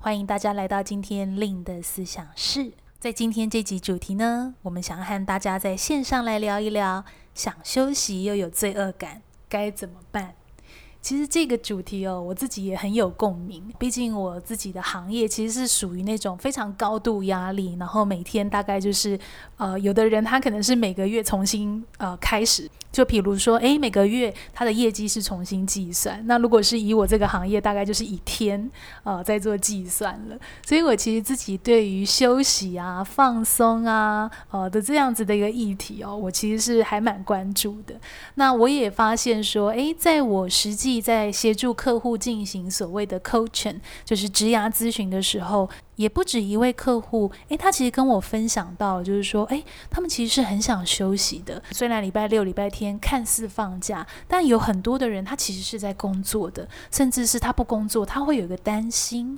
欢迎大家来到今天令的思想室。在今天这集主题呢，我们想要和大家在线上来聊一聊：想休息又有罪恶感，该怎么办？其实这个主题哦，我自己也很有共鸣。毕竟我自己的行业其实是属于那种非常高度压力，然后每天大概就是，呃，有的人他可能是每个月重新呃开始，就比如说，诶，每个月他的业绩是重新计算。那如果是以我这个行业，大概就是以天呃在做计算了。所以我其实自己对于休息啊、放松啊呃的这样子的一个议题哦，我其实是还蛮关注的。那我也发现说，诶，在我实际在协助客户进行所谓的 coaching，就是职涯咨询的时候，也不止一位客户，诶，他其实跟我分享到，就是说，诶，他们其实是很想休息的。虽然礼拜六、礼拜天看似放假，但有很多的人他其实是在工作的，甚至是他不工作，他会有一个担心。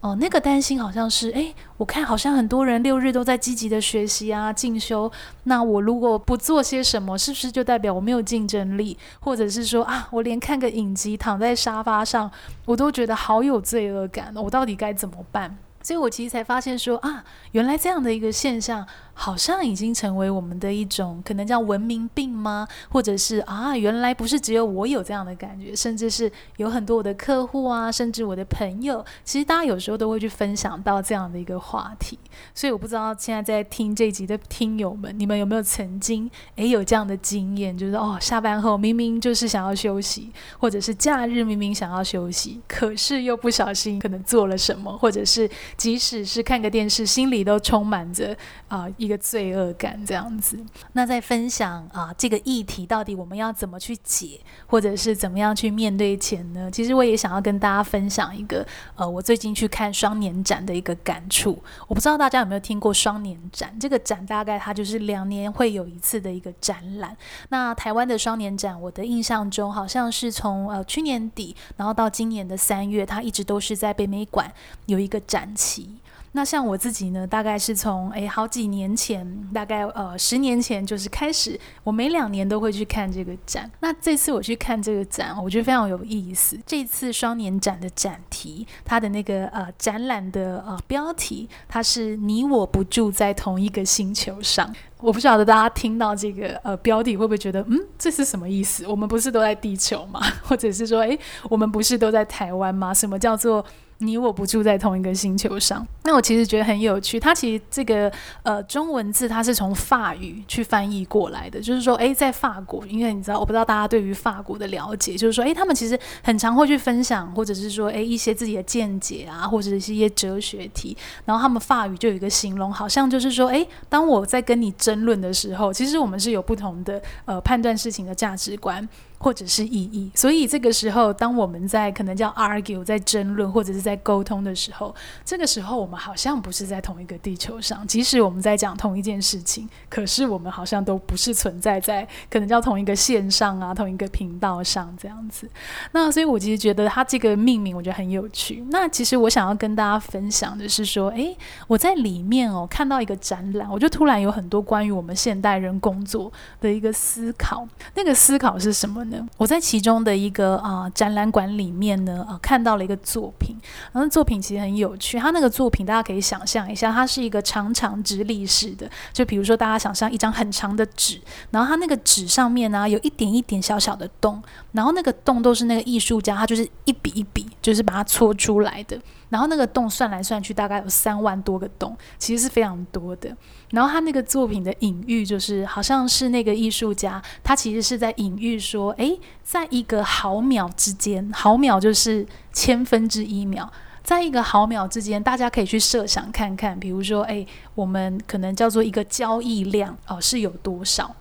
哦，那个担心好像是，诶，我看好像很多人六日都在积极的学习啊、进修。那我如果不做些什么，是不是就代表我没有竞争力？或者是说啊，我连看个影集、躺在沙发上，我都觉得好有罪恶感，我到底该怎么办？所以我其实才发现说啊，原来这样的一个现象。好像已经成为我们的一种可能叫文明病吗？或者是啊，原来不是只有我有这样的感觉，甚至是有很多我的客户啊，甚至我的朋友，其实大家有时候都会去分享到这样的一个话题。所以我不知道现在在听这集的听友们，你们有没有曾经诶有这样的经验，就是哦，下班后明明就是想要休息，或者是假日明明想要休息，可是又不小心可能做了什么，或者是即使是看个电视，心里都充满着啊。一一个罪恶感这样子，那在分享啊这个议题到底我们要怎么去解，或者是怎么样去面对前呢？其实我也想要跟大家分享一个呃，我最近去看双年展的一个感触。我不知道大家有没有听过双年展？这个展大概它就是两年会有一次的一个展览。那台湾的双年展，我的印象中好像是从呃去年底，然后到今年的三月，它一直都是在北美馆有一个展期。那像我自己呢，大概是从诶好几年前，大概呃十年前就是开始，我每两年都会去看这个展。那这次我去看这个展，我觉得非常有意思。这次双年展的展题，它的那个呃展览的呃标题，它是“你我不住在同一个星球上”。我不晓得大家听到这个呃标题会不会觉得，嗯，这是什么意思？我们不是都在地球吗？或者是说，诶，我们不是都在台湾吗？什么叫做？你我不住在同一个星球上，那我其实觉得很有趣。它其实这个呃中文字它是从法语去翻译过来的，就是说，诶，在法国，因为你知道，我不知道大家对于法国的了解，就是说，诶，他们其实很常会去分享，或者是说，诶，一些自己的见解啊，或者是一些哲学题。然后他们法语就有一个形容，好像就是说，诶，当我在跟你争论的时候，其实我们是有不同的呃判断事情的价值观。或者是意义，所以这个时候，当我们在可能叫 argue，在争论或者是在沟通的时候，这个时候我们好像不是在同一个地球上。即使我们在讲同一件事情，可是我们好像都不是存在在可能叫同一个线上啊，同一个频道上这样子。那所以我其实觉得它这个命名我觉得很有趣。那其实我想要跟大家分享的是说，诶，我在里面哦看到一个展览，我就突然有很多关于我们现代人工作的一个思考。那个思考是什么我在其中的一个啊、展览馆里面呢，啊、看到了一个作品，然后作品其实很有趣。它那个作品大家可以想象一下，它是一个长长直立式的，就比如说大家想象一张很长的纸，然后它那个纸上面呢有一点一点小小的洞，然后那个洞都是那个艺术家他就是一笔一笔就是把它戳出来的。然后那个洞算来算去大概有三万多个洞，其实是非常多的。然后他那个作品的隐喻就是，好像是那个艺术家，他其实是在隐喻说，诶，在一个毫秒之间，毫秒就是千分之一秒，在一个毫秒之间，大家可以去设想看看，比如说，诶，我们可能叫做一个交易量哦，是有多少？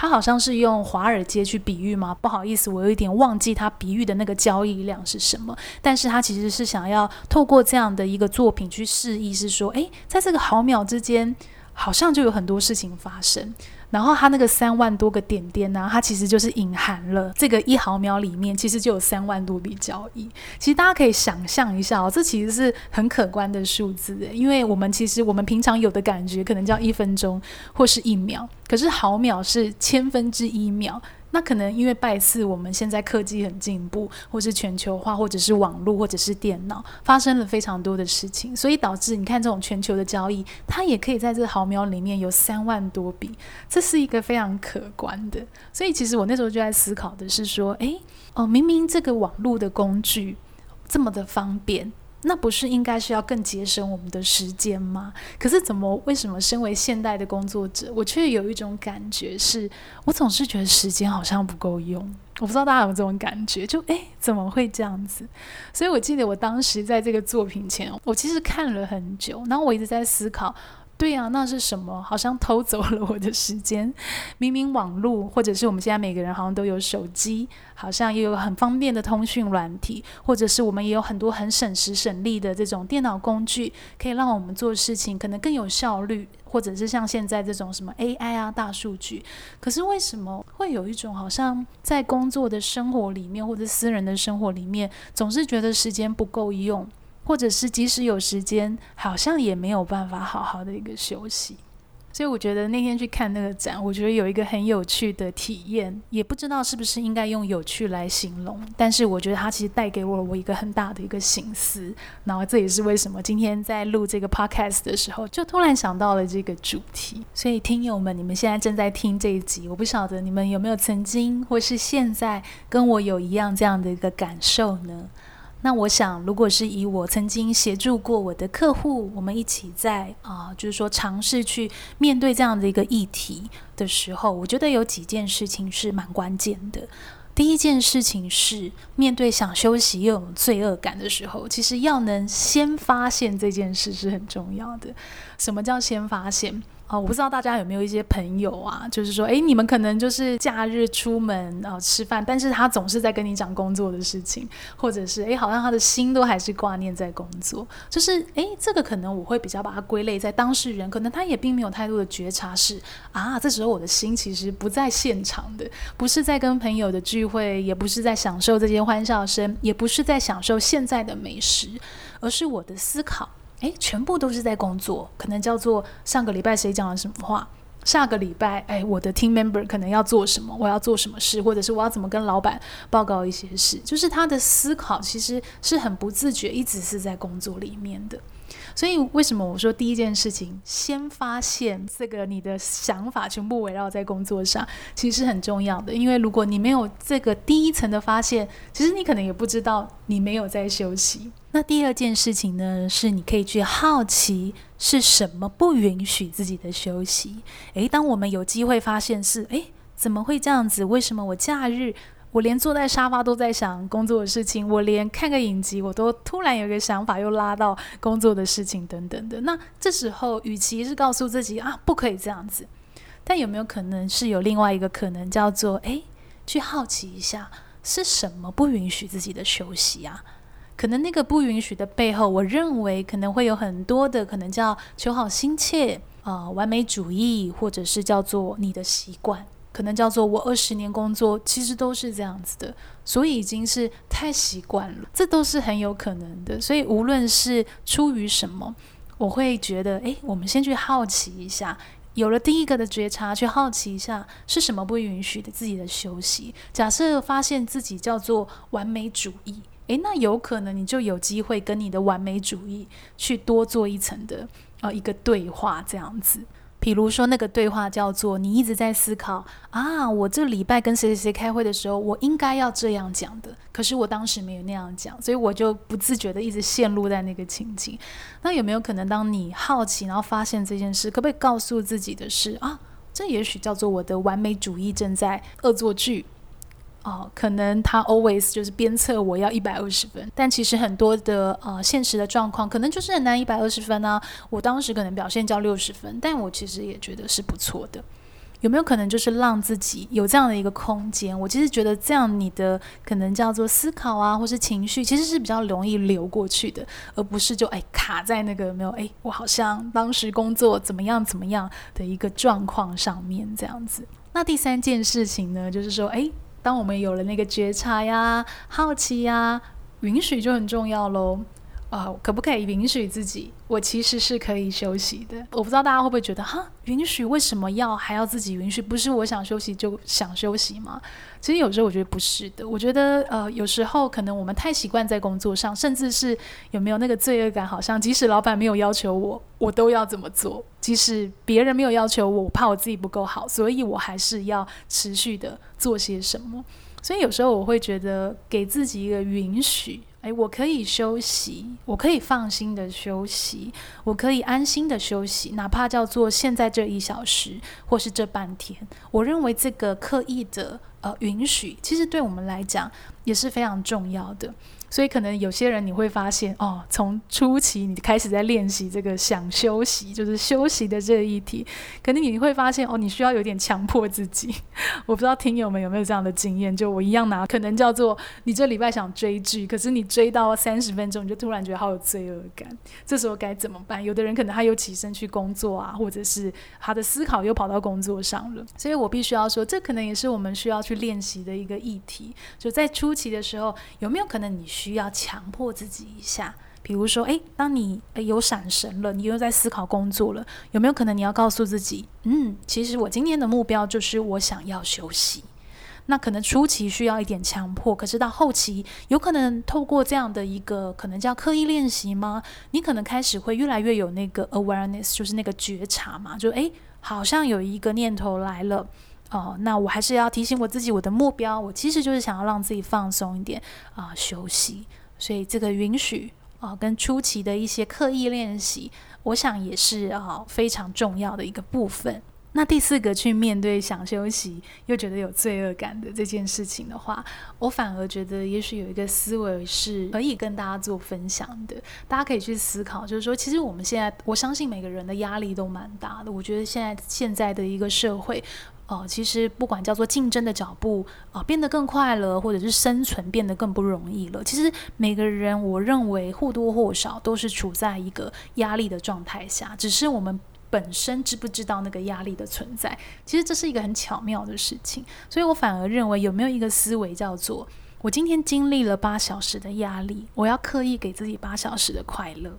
他好像是用华尔街去比喻吗？不好意思，我有一点忘记他比喻的那个交易量是什么。但是他其实是想要透过这样的一个作品去示意，是说，诶，在这个毫秒之间，好像就有很多事情发生。然后它那个三万多个点点呢，它其实就是隐含了这个一毫秒里面其实就有三万多笔交易。其实大家可以想象一下哦，这其实是很可观的数字，因为我们其实我们平常有的感觉可能叫一分钟或是一秒，可是毫秒是千分之一秒。那可能因为拜四我们现在科技很进步，或是全球化，或者是网络，或者是电脑，发生了非常多的事情，所以导致你看这种全球的交易，它也可以在这毫秒里面有三万多笔，这是一个非常可观的。所以其实我那时候就在思考的是说，诶，哦，明明这个网络的工具这么的方便。那不是应该是要更节省我们的时间吗？可是怎么为什么身为现代的工作者，我却有一种感觉是，我总是觉得时间好像不够用。我不知道大家有没有这种感觉，就诶，怎么会这样子？所以我记得我当时在这个作品前，我其实看了很久，然后我一直在思考。对、啊，那是什么？好像偷走了我的时间。明明网络，或者是我们现在每个人好像都有手机，好像也有很方便的通讯软体，或者是我们也有很多很省时省力的这种电脑工具，可以让我们做事情可能更有效率，或者是像现在这种什么 AI 啊、大数据。可是为什么会有一种好像在工作的生活里面，或者私人的生活里面，总是觉得时间不够用？或者是即使有时间，好像也没有办法好好的一个休息。所以我觉得那天去看那个展，我觉得有一个很有趣的体验，也不知道是不是应该用有趣来形容。但是我觉得它其实带给我我一个很大的一个心思。然后这也是为什么今天在录这个 podcast 的时候，就突然想到了这个主题。所以听友们，你们现在正在听这一集，我不晓得你们有没有曾经或是现在跟我有一样这样的一个感受呢？那我想，如果是以我曾经协助过我的客户，我们一起在啊、就是说尝试去面对这样的一个议题的时候，我觉得有几件事情是蛮关键的。第一件事情是，面对想休息又有罪恶感的时候，其实要能先发现这件事是很重要的。什么叫先发现？哦，我不知道大家有没有一些朋友啊，就是说，诶，你们可能就是假日出门啊、吃饭，但是他总是在跟你讲工作的事情，或者是诶，好像他的心都还是挂念在工作。就是诶，这个可能我会比较把它归类在当事人，可能他也并没有太多的觉察，是啊，这时候我的心其实不在现场的，不是在跟朋友的聚会，也不是在享受这些欢笑声，也不是在享受现在的美食，而是我的思考。诶，全部都是在工作，可能叫做上个礼拜谁讲了什么话，下个礼拜，诶，我的 team member 可能要做什么，我要做什么事，或者是我要怎么跟老板报告一些事，就是他的思考其实是很不自觉，一直是在工作里面的。所以为什么我说第一件事情，先发现这个你的想法全部围绕在工作上，其实是很重要的。因为如果你没有这个第一层的发现，其实你可能也不知道你没有在休息。那第二件事情呢，是你可以去好奇是什么不允许自己的休息。诶，当我们有机会发现是，诶，怎么会这样子？为什么我假日？我连坐在沙发都在想工作的事情，我连看个影集，我都突然有一个想法，又拉到工作的事情等等的。那这时候，与其是告诉自己啊，不可以这样子，但有没有可能是有另外一个可能，叫做诶，去好奇一下是什么不允许自己的休息啊？可能那个不允许的背后，我认为可能会有很多的可能，叫求好心切啊、完美主义，或者是叫做你的习惯。可能叫做我二十年工作，其实都是这样子的，所以已经是太习惯了，这都是很有可能的。所以无论是出于什么，我会觉得，诶，我们先去好奇一下，有了第一个的觉察，去好奇一下是什么不允许的自己的休息。假设发现自己叫做完美主义，诶，那有可能你就有机会跟你的完美主义去多做一层的呃一个对话，这样子。比如说，那个对话叫做：你一直在思考啊，我这礼拜跟谁谁谁开会的时候，我应该要这样讲的，可是我当时没有那样讲，所以我就不自觉的一直陷入在那个情景。那有没有可能，当你好奇，然后发现这件事，可不可以告诉自己的是啊，这也许叫做我的完美主义正在恶作剧。哦，可能他 always 就是鞭策我要一百二十分，但其实很多的呃现实的状况，可能就是很难一百二十分啊。我当时可能表现叫六十分，但我其实也觉得是不错的。有没有可能就是让自己有这样的一个空间？我其实觉得这样你的可能叫做思考啊，或是情绪，其实是比较容易流过去的，而不是就哎卡在那个没有哎，我好像当时工作怎么样怎么样的一个状况上面这样子。那第三件事情呢，就是说哎，当我们有了那个觉察呀、好奇呀、允许，就很重要喽。啊、呃，可不可以允许自己？我其实是可以休息的。我不知道大家会不会觉得，哈，允许为什么要还要自己允许？不是我想休息就想休息吗？其实有时候我觉得不是的。我觉得，呃，有时候可能我们太习惯在工作上，甚至是有没有那个罪恶感，好像即使老板没有要求我，我都要怎么做；即使别人没有要求我，我怕我自己不够好，所以我还是要持续的做些什么。所以有时候我会觉得，给自己一个允许。我可以休息，我可以放心的休息，我可以安心的休息，哪怕叫做现在这一小时，或是这半天。我认为这个刻意的呃允许，其实对我们来讲也是非常重要的。所以可能有些人你会发现哦，从初期你开始在练习这个想休息，就是休息的这个议题，可能你会发现哦，你需要有点强迫自己。我不知道听友们有没有这样的经验，就我一样拿，可能叫做你这礼拜想追剧，可是你追到三十分钟，你就突然觉得好有罪恶感，这时候该怎么办？有的人可能他又起身去工作啊，或者是他的思考又跑到工作上了。所以我必须要说，这可能也是我们需要去练习的一个议题。就在初期的时候，有没有可能你？需要强迫自己一下，比如说，诶，当你有闪神了，你又在思考工作了，有没有可能你要告诉自己，嗯，其实我今天的目标就是我想要休息。那可能初期需要一点强迫，可是到后期，有可能透过这样的一个可能叫刻意练习吗？你可能开始会越来越有那个 awareness，就是那个觉察嘛，就诶，好像有一个念头来了。哦，那我还是要提醒我自己，我的目标，我其实就是想要让自己放松一点啊，休息。所以这个允许啊，跟初期的一些刻意练习，我想也是啊非常重要的一个部分。那第四个，去面对想休息又觉得有罪恶感的这件事情的话，我反而觉得也许有一个思维是可以跟大家做分享的。大家可以去思考，就是说，其实我们现在，我相信每个人的压力都蛮大的。我觉得现在现在的一个社会。哦，其实不管叫做竞争的脚步啊，变得更快了，或者是生存变得更不容易了。其实每个人，我认为或多或少都是处在一个压力的状态下，只是我们本身知不知道那个压力的存在。其实这是一个很巧妙的事情，所以我反而认为有没有一个思维叫做：我今天经历了八小时的压力，我要刻意给自己八小时的快乐。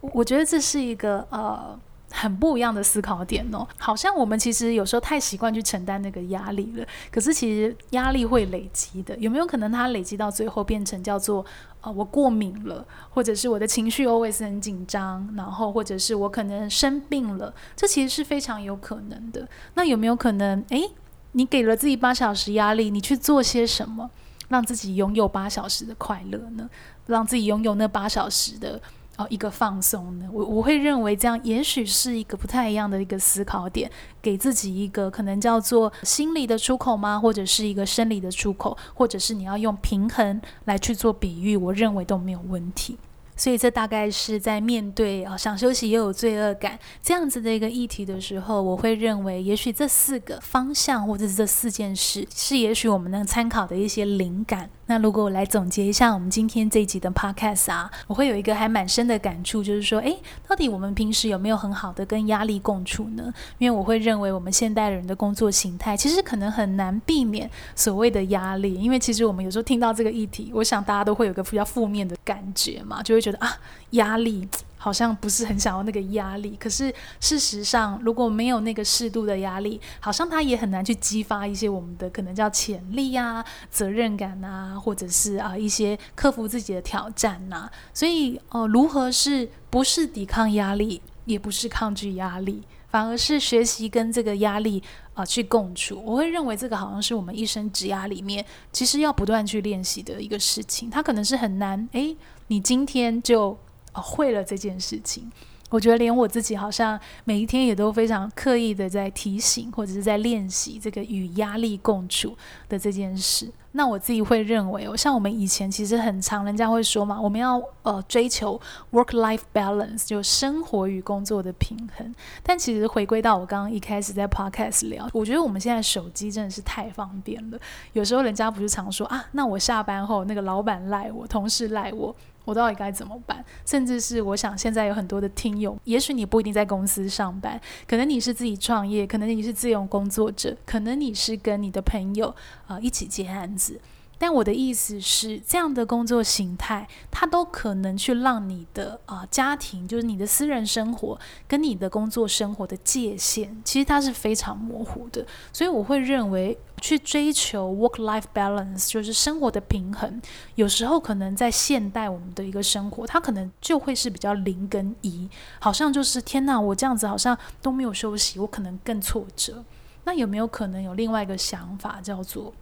我我觉得这是一个呃。很不一样的思考点哦，好像我们其实有时候太习惯去承担那个压力了，可是其实压力会累积的，有没有可能它累积到最后变成叫做啊、我过敏了，或者是我的情绪 always 很紧张，然后或者是我可能生病了，这其实是非常有可能的。那有没有可能，诶，你给了自己八小时压力，你去做些什么，让自己拥有八小时的快乐呢？让自己拥有那八小时的。哦，一个放松的，我我会认为这样也许是一个不太一样的一个思考点，给自己一个可能叫做心理的出口吗？或者是一个生理的出口，或者是你要用平衡来去做比喻，我认为都没有问题。所以这大概是在面对啊想休息也有罪恶感这样子的一个议题的时候，我会认为也许这四个方向或者是这四件事是也许我们能参考的一些灵感。那如果我来总结一下我们今天这一集的 podcast 啊，我会有一个还蛮深的感触，就是说，诶，到底我们平时有没有很好的跟压力共处呢？因为我会认为我们现代人的工作形态其实可能很难避免所谓的压力，因为其实我们有时候听到这个议题，我想大家都会有个比较负面的感觉嘛，就会觉得啊，压力。好像不是很想要那个压力，可是事实上，如果没有那个适度的压力，好像它也很难去激发一些我们的可能叫潜力啊、责任感啊，或者是啊一些克服自己的挑战呐、啊。所以哦、如何是不是抵抗压力，也不是抗拒压力，反而是学习跟这个压力啊、去共处。我会认为这个好像是我们一生职涯里面其实要不断去练习的一个事情。它可能是很难，诶，你今天就。会了这件事情，我觉得连我自己好像每一天也都非常刻意的在提醒或者是在练习这个与压力共处的这件事。那我自己会认为哦，像我们以前其实很常，人家会说嘛，我们要呃追求 work-life balance，就生活与工作的平衡。但其实回归到我刚刚一开始在 podcast 聊，我觉得我们现在手机真的是太方便了。有时候人家不是常说啊，那我下班后那个老板赖我，同事赖我。我到底该怎么办？甚至是我想，现在有很多的听友，也许你不一定在公司上班，可能你是自己创业，可能你是自由工作者，可能你是跟你的朋友啊、一起接案子。但我的意思是，这样的工作形态，它都可能去让你的啊、家庭，就是你的私人生活跟你的工作生活的界限，其实它是非常模糊的。所以我会认为，去追求 work-life balance，就是生活的平衡，有时候可能在现代我们的一个生活，它可能就会是比较零跟一，好像就是天哪，我这样子好像都没有休息，我可能更挫折。那有没有可能有另外一个想法，叫做？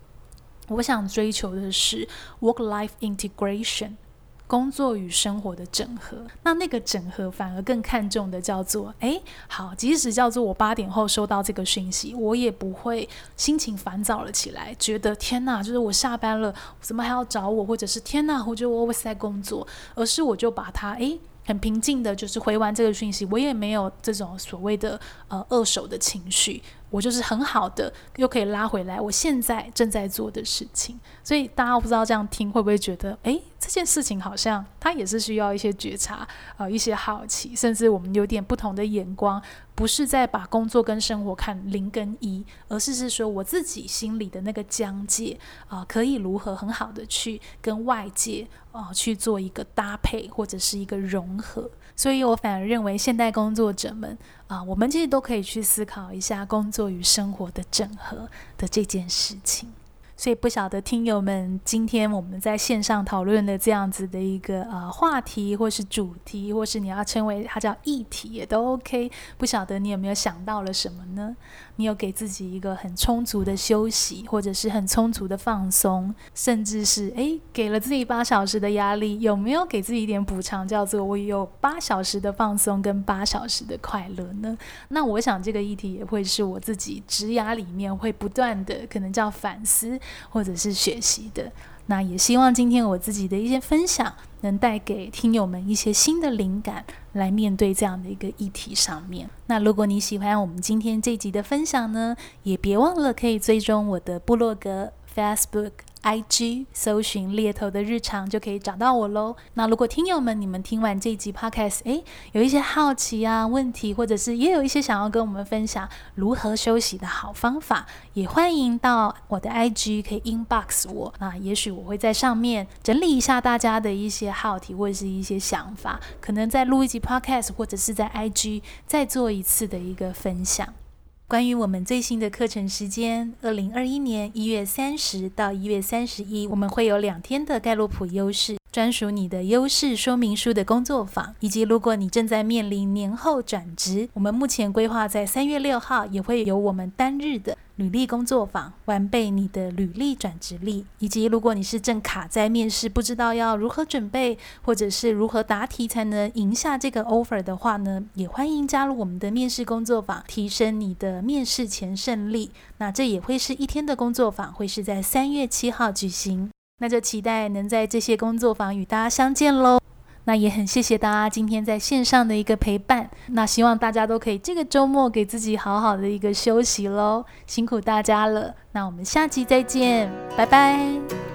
我想追求的是 work-life integration，工作与生活的整合。那那个整合反而更看重的叫做，哎，好，即使叫做我八点后收到这个讯息，我也不会心情烦躁了起来，觉得天哪，就是我下班了，怎么还要找我？或者是天哪，我觉得我我在工作，而是我就把它，哎。很平静的，就是回完这个讯息，我也没有这种所谓的呃二手的情绪，我就是很好的，又可以拉回来我现在正在做的事情。所以大家不知道这样听会不会觉得，哎，这件事情好像它也是需要一些觉察，呃，一些好奇，甚至我们有点不同的眼光。不是在把工作跟生活看零跟一，而是是说我自己心里的那个疆界啊、可以如何很好的去跟外界啊、去做一个搭配或者是一个融合。所以我反而认为现代工作者们啊、我们其实都可以去思考一下工作与生活的整合的这件事情。所以不晓得听友们，今天我们在线上讨论的这样子的一个呃话题，或是主题，或是你要称为它叫议题，也都 OK。不晓得你有没有想到了什么呢？你有给自己一个很充足的休息，或者是很充足的放松，甚至是诶给了自己八小时的压力，有没有给自己一点补偿，叫做我有八小时的放松跟八小时的快乐呢？那我想这个议题也会是我自己职涯里面会不断的可能叫反思。或者是学习的，那也希望今天我自己的一些分享，能带给听友们一些新的灵感，来面对这样的一个议题上面。那如果你喜欢我们今天这集的分享呢，也别忘了可以追踪我的部落格 Facebook。IG 搜寻猎头的日常就可以找到我喽。那如果听友们你们听完这一集 Podcast，诶，有一些好奇啊问题，或者是也有一些想要跟我们分享如何休息的好方法，也欢迎到我的 IG 可以 inbox 我。那也许我会在上面整理一下大家的一些好题或者是一些想法，可能再录一集 Podcast，或者是在 IG 再做一次的一个分享。关于我们最新的课程时间，二零二一年一月三十到一月三十一，我们会有两天的盖洛普优势。专属你的优势说明书的工作坊，以及如果你正在面临年后转职，我们目前规划在三月六号也会有我们单日的履历工作坊，完备你的履历转职力。以及如果你是正卡在面试，不知道要如何准备，或者是如何答题才能赢下这个 offer 的话呢，也欢迎加入我们的面试工作坊，提升你的面试前胜利。那这也会是一天的工作坊，会是在三月七号举行。那就期待能在这些工作坊与大家相见喽。那也很谢谢大家今天在线上的一个陪伴。那希望大家都可以这个周末给自己好好的一个休息喽，辛苦大家了。那我们下期再见，拜拜。